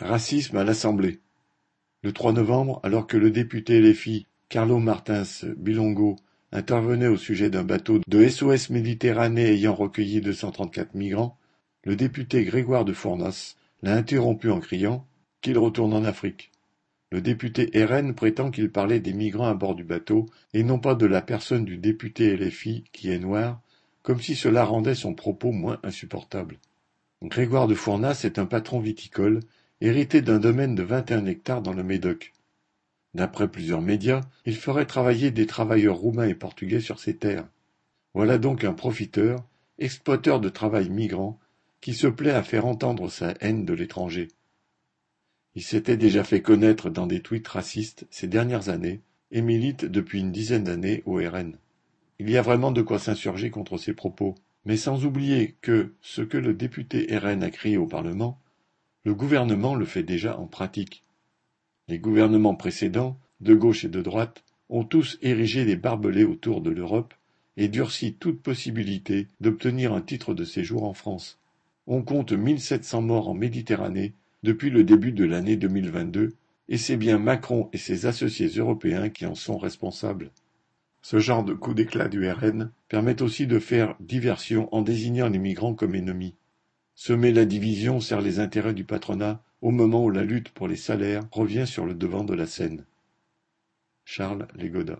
Racisme à l'Assemblée. Le 3 novembre, alors que le député LFI Carlo Martins Bilongo intervenait au sujet d'un bateau de SOS Méditerranée ayant recueilli 234 migrants, le député Grégoire de Fournas l'a interrompu en criant qu'il retourne en Afrique. Le député RN prétend qu'il parlait des migrants à bord du bateau et non pas de la personne du député LFI qui est noir, comme si cela rendait son propos moins insupportable. Grégoire de Fournas est un patron viticole hérité d'un domaine de vingt-et-un hectares dans le Médoc. D'après plusieurs médias, il ferait travailler des travailleurs roumains et portugais sur ses terres. Voilà donc un profiteur, exploiteur de travail migrant, qui se plaît à faire entendre sa haine de l'étranger. Il s'était déjà fait connaître dans des tweets racistes ces dernières années et milite depuis une dizaine d'années au RN. Il y a vraiment de quoi s'insurger contre ces propos, mais sans oublier que ce que le député RN a crié au Parlement, le gouvernement le fait déjà en pratique. Les gouvernements précédents, de gauche et de droite, ont tous érigé des barbelés autour de l'Europe et durci toute possibilité d'obtenir un titre de séjour en France. On compte 1700 morts en Méditerranée depuis le début de l'année 2022 et c'est bien Macron et ses associés européens qui en sont responsables. Ce genre de coup d'éclat du RN permet aussi de faire diversion en désignant les migrants comme ennemis. Semer la division sert les intérêts du patronat au moment où la lutte pour les salaires revient sur le devant de la scène. Charles Légoda